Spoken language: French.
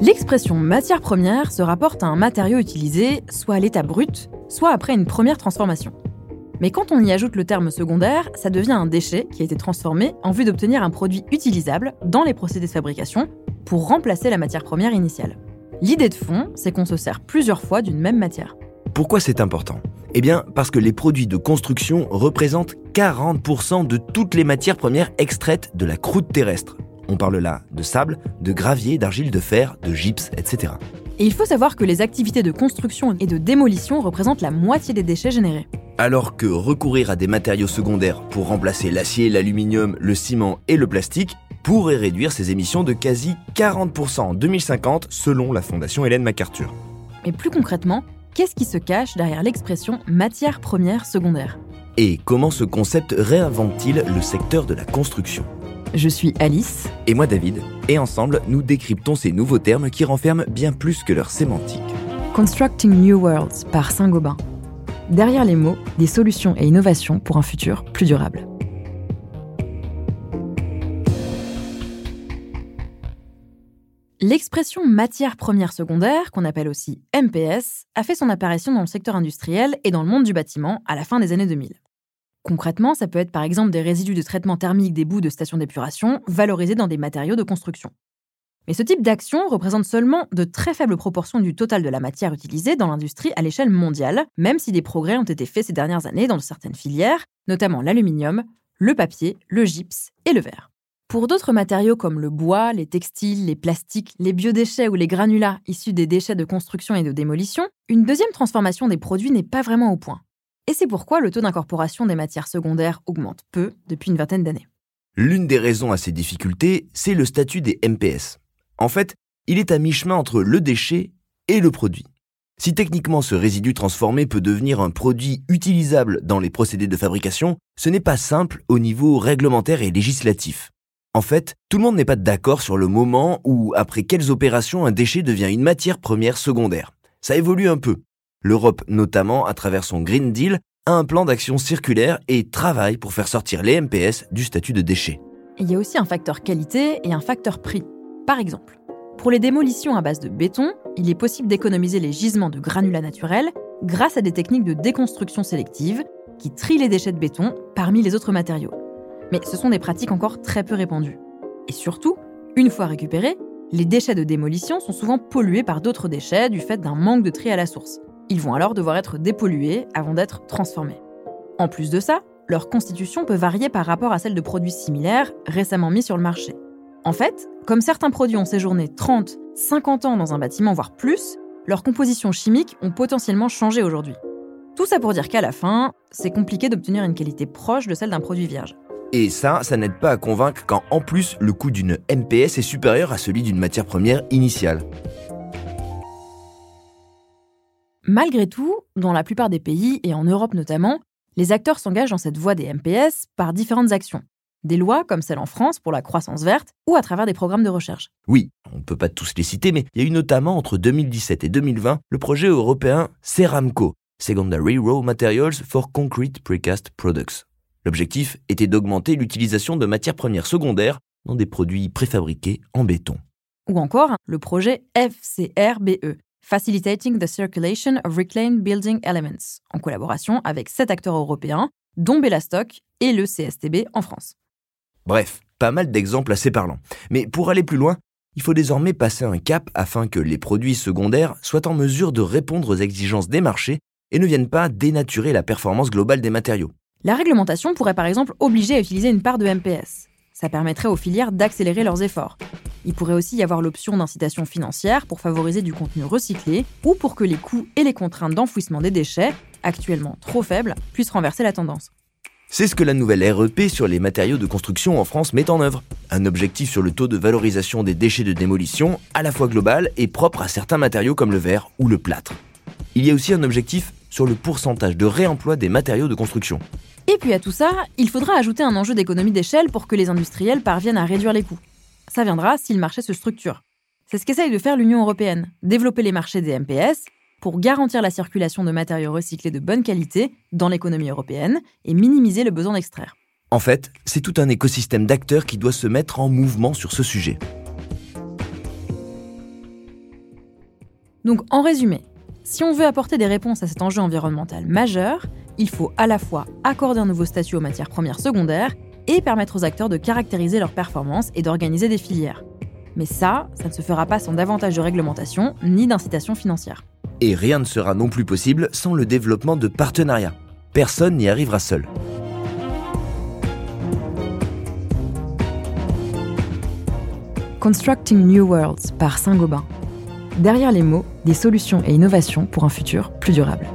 L'expression matière première se rapporte à un matériau utilisé soit à l'état brut, soit après une première transformation. Mais quand on y ajoute le terme secondaire, ça devient un déchet qui a été transformé en vue d'obtenir un produit utilisable dans les procédés de fabrication pour remplacer la matière première initiale. L'idée de fond, c'est qu'on se sert plusieurs fois d'une même matière. Pourquoi c'est important? Eh bien, parce que les produits de construction représentent 40% de toutes les matières premières extraites de la croûte terrestre. On parle là de sable, de gravier, d'argile de fer, de gypse, etc. Et il faut savoir que les activités de construction et de démolition représentent la moitié des déchets générés. Alors que recourir à des matériaux secondaires pour remplacer l'acier, l'aluminium, le ciment et le plastique pourrait réduire ses émissions de quasi 40% en 2050 selon la Fondation Hélène MacArthur. Mais plus concrètement, qu'est-ce qui se cache derrière l'expression matière première secondaire? Et comment ce concept réinvente-t-il le secteur de la construction? Je suis Alice. Et moi David, et ensemble nous décryptons ces nouveaux termes qui renferment bien plus que leur sémantique. Constructing New Worlds par Saint-Gobain. Derrière les mots, des solutions et innovations pour un futur plus durable. L'expression matière première secondaire, qu'on appelle aussi MPS, a fait son apparition dans le secteur industriel et dans le monde du bâtiment à la fin des années 2000. Concrètement, ça peut être par exemple des résidus de traitement thermique des bouts de stations d'épuration valorisés dans des matériaux de construction. Mais ce type d'action représente seulement de très faibles proportions du total de la matière utilisée dans l'industrie à l'échelle mondiale, même si des progrès ont été faits ces dernières années dans certaines filières, notamment l'aluminium, le papier, le gypse et le verre. Pour d'autres matériaux comme le bois, les textiles, les plastiques, les biodéchets ou les granulats issus des déchets de construction et de démolition, une deuxième transformation des produits n'est pas vraiment au point. Et c'est pourquoi le taux d'incorporation des matières secondaires augmente peu depuis une vingtaine d'années. L'une des raisons à ces difficultés, c'est le statut des MPS, en fait, il est à mi-chemin entre le déchet et le produit. Si techniquement ce résidu transformé peut devenir un produit utilisable dans les procédés de fabrication, ce n'est pas simple au niveau réglementaire et législatif. En fait, tout le monde n'est pas d'accord sur le moment où, après quelles opérations, un déchet devient une matière première secondaire. Ça évolue un peu. L'Europe, notamment à travers son Green Deal, a un plan d'action circulaire et travaille pour faire sortir les MPS du statut de déchet. Il y a aussi un facteur qualité et un facteur prix. Par exemple, pour les démolitions à base de béton, il est possible d'économiser les gisements de granulats naturels grâce à des techniques de déconstruction sélective qui trient les déchets de béton parmi les autres matériaux. Mais ce sont des pratiques encore très peu répandues. Et surtout, une fois récupérés, les déchets de démolition sont souvent pollués par d'autres déchets du fait d'un manque de tri à la source. Ils vont alors devoir être dépollués avant d'être transformés. En plus de ça, leur constitution peut varier par rapport à celle de produits similaires récemment mis sur le marché. En fait, comme certains produits ont séjourné 30, 50 ans dans un bâtiment, voire plus, leurs compositions chimiques ont potentiellement changé aujourd'hui. Tout ça pour dire qu'à la fin, c'est compliqué d'obtenir une qualité proche de celle d'un produit vierge. Et ça, ça n'aide pas à convaincre quand en plus le coût d'une MPS est supérieur à celui d'une matière première initiale. Malgré tout, dans la plupart des pays, et en Europe notamment, les acteurs s'engagent dans cette voie des MPS par différentes actions des lois comme celle en France pour la croissance verte ou à travers des programmes de recherche. Oui, on ne peut pas tous les citer, mais il y a eu notamment entre 2017 et 2020 le projet européen Ceramco, Secondary Raw Materials for Concrete Precast Products. L'objectif était d'augmenter l'utilisation de matières premières secondaires dans des produits préfabriqués en béton. Ou encore le projet FCRBE, Facilitating the Circulation of Reclaimed Building Elements, en collaboration avec sept acteurs européens, dont Bellastock et le CSTB en France. Bref, pas mal d'exemples assez parlants. Mais pour aller plus loin, il faut désormais passer un cap afin que les produits secondaires soient en mesure de répondre aux exigences des marchés et ne viennent pas dénaturer la performance globale des matériaux. La réglementation pourrait par exemple obliger à utiliser une part de MPS. Ça permettrait aux filières d'accélérer leurs efforts. Il pourrait aussi y avoir l'option d'incitation financière pour favoriser du contenu recyclé ou pour que les coûts et les contraintes d'enfouissement des déchets, actuellement trop faibles, puissent renverser la tendance. C'est ce que la nouvelle REP sur les matériaux de construction en France met en œuvre. Un objectif sur le taux de valorisation des déchets de démolition, à la fois global et propre à certains matériaux comme le verre ou le plâtre. Il y a aussi un objectif sur le pourcentage de réemploi des matériaux de construction. Et puis à tout ça, il faudra ajouter un enjeu d'économie d'échelle pour que les industriels parviennent à réduire les coûts. Ça viendra si le marché se structure. C'est ce qu'essaye de faire l'Union européenne, développer les marchés des MPS pour garantir la circulation de matériaux recyclés de bonne qualité dans l'économie européenne et minimiser le besoin d'extraire. En fait, c'est tout un écosystème d'acteurs qui doit se mettre en mouvement sur ce sujet. Donc en résumé, si on veut apporter des réponses à cet enjeu environnemental majeur, il faut à la fois accorder un nouveau statut aux matières premières secondaires et permettre aux acteurs de caractériser leurs performances et d'organiser des filières. Mais ça, ça ne se fera pas sans davantage de réglementation ni d'incitation financière. Et rien ne sera non plus possible sans le développement de partenariats. Personne n'y arrivera seul. Constructing New Worlds par Saint-Gobain. Derrière les mots, des solutions et innovations pour un futur plus durable.